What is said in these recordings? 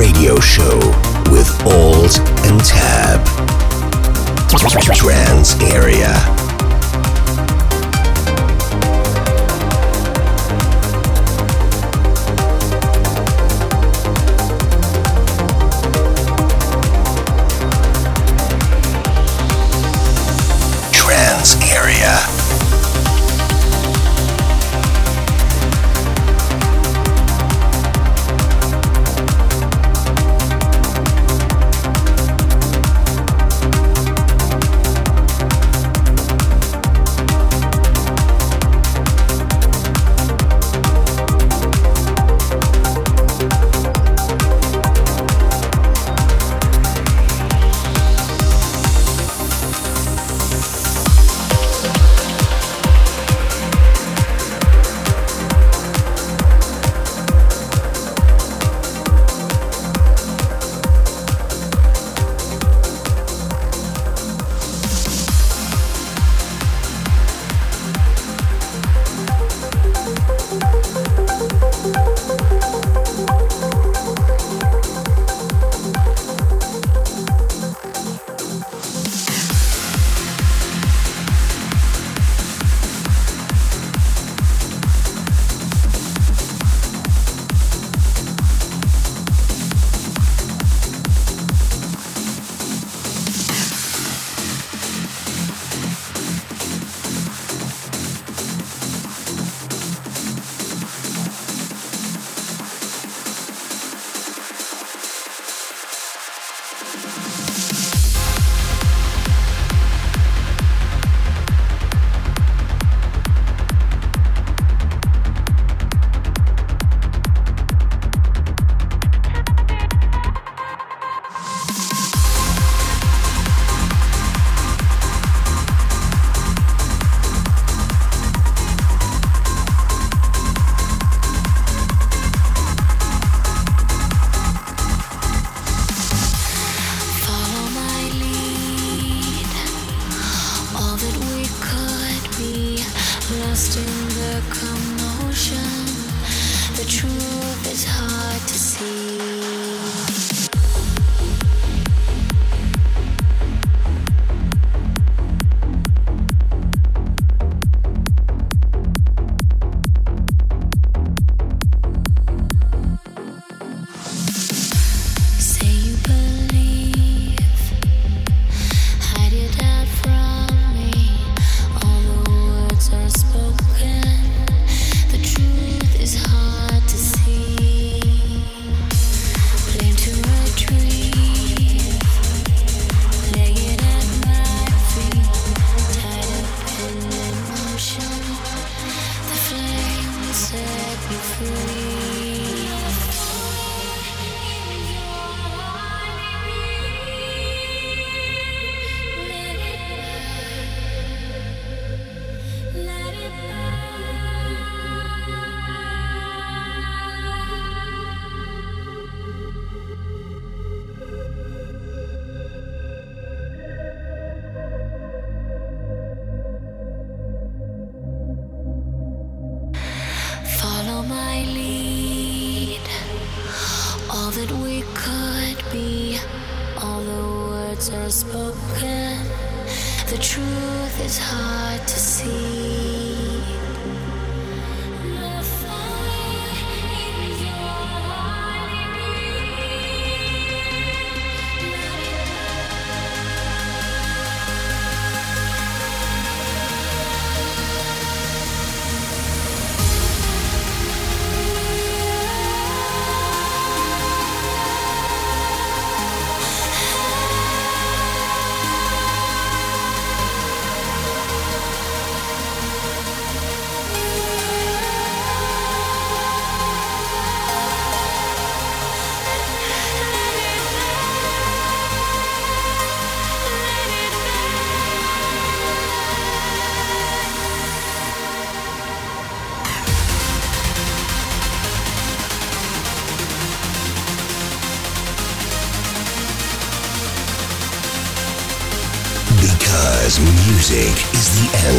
Radio Show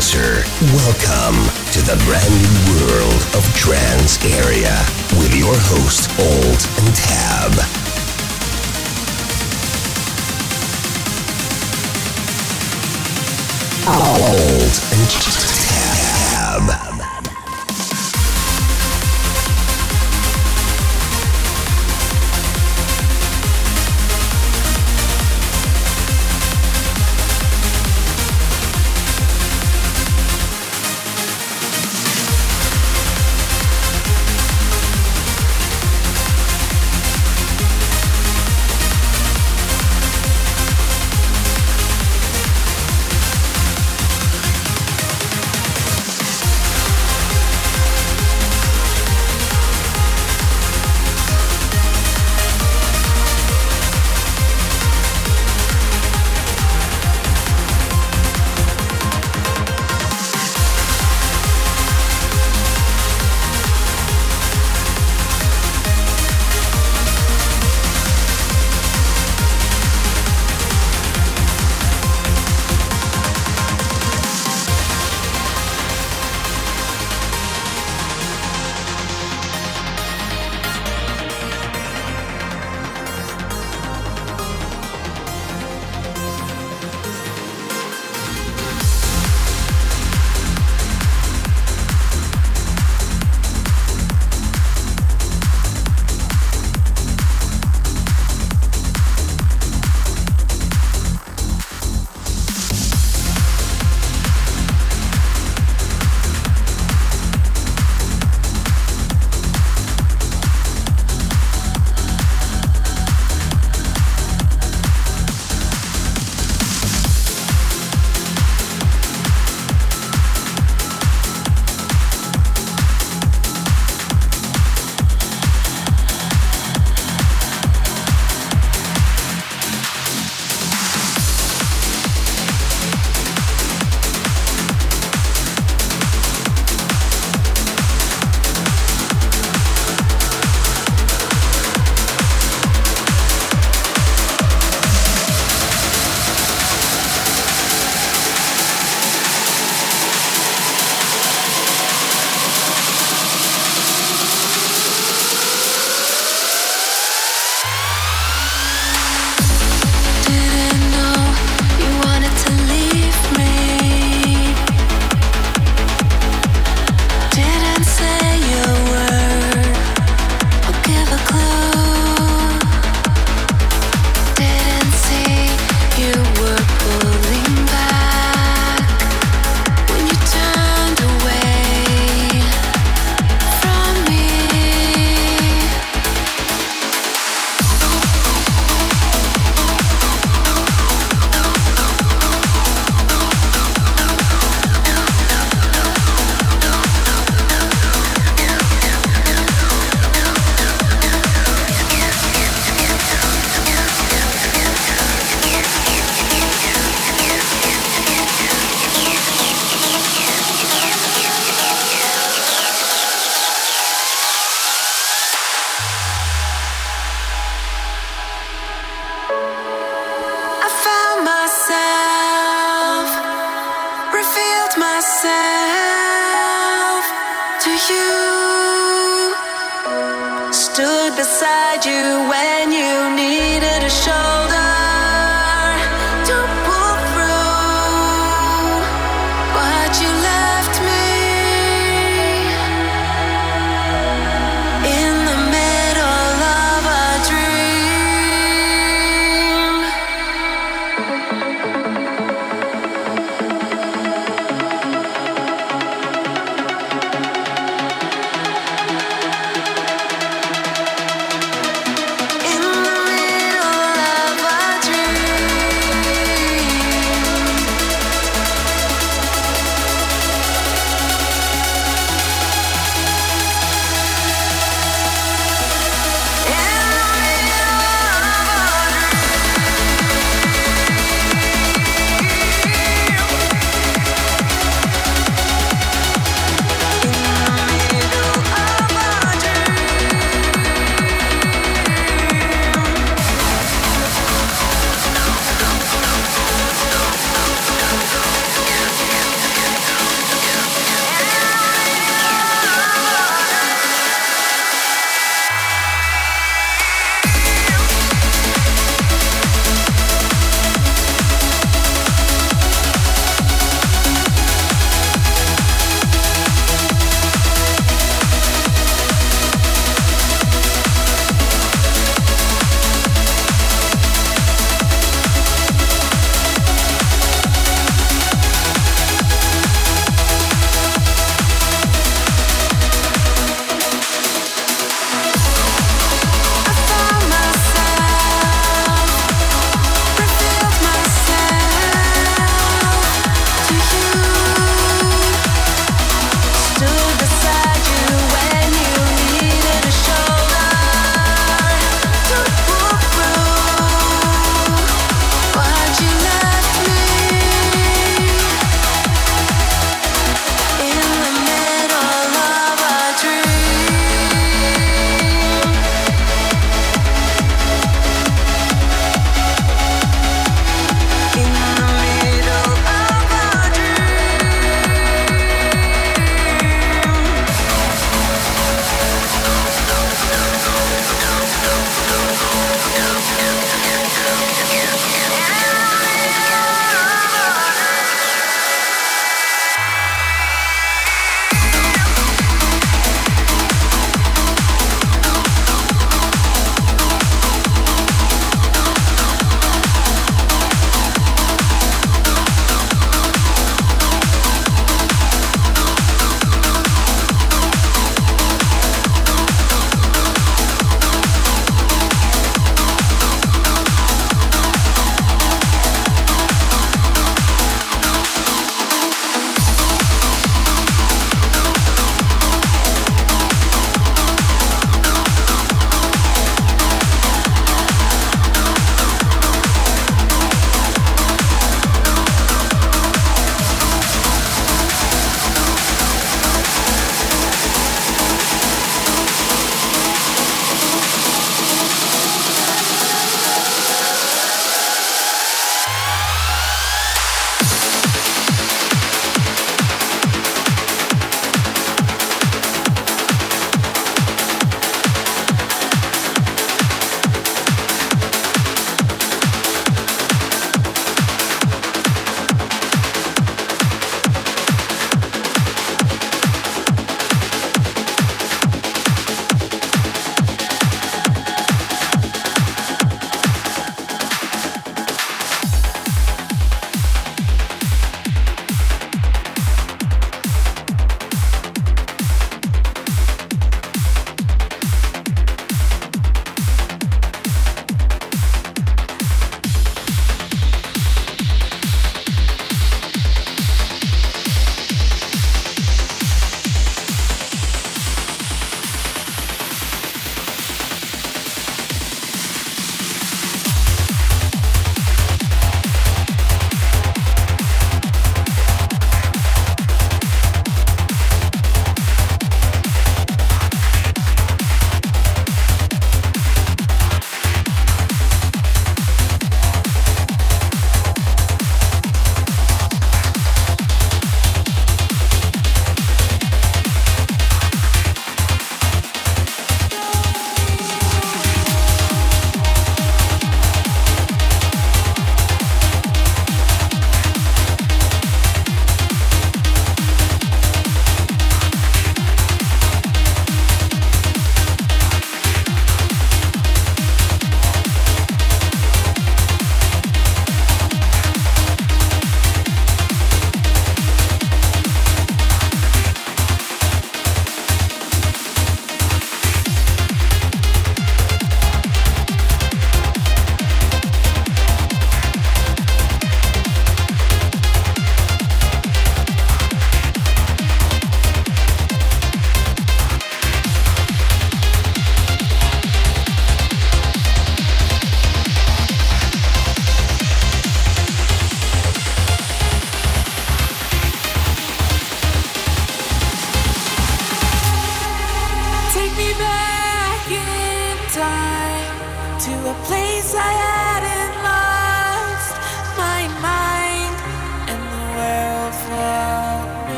Answer. Welcome to the brand new world of Trans Area with your host, Old and Tab. Old and Tab.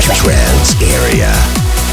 Trans Area.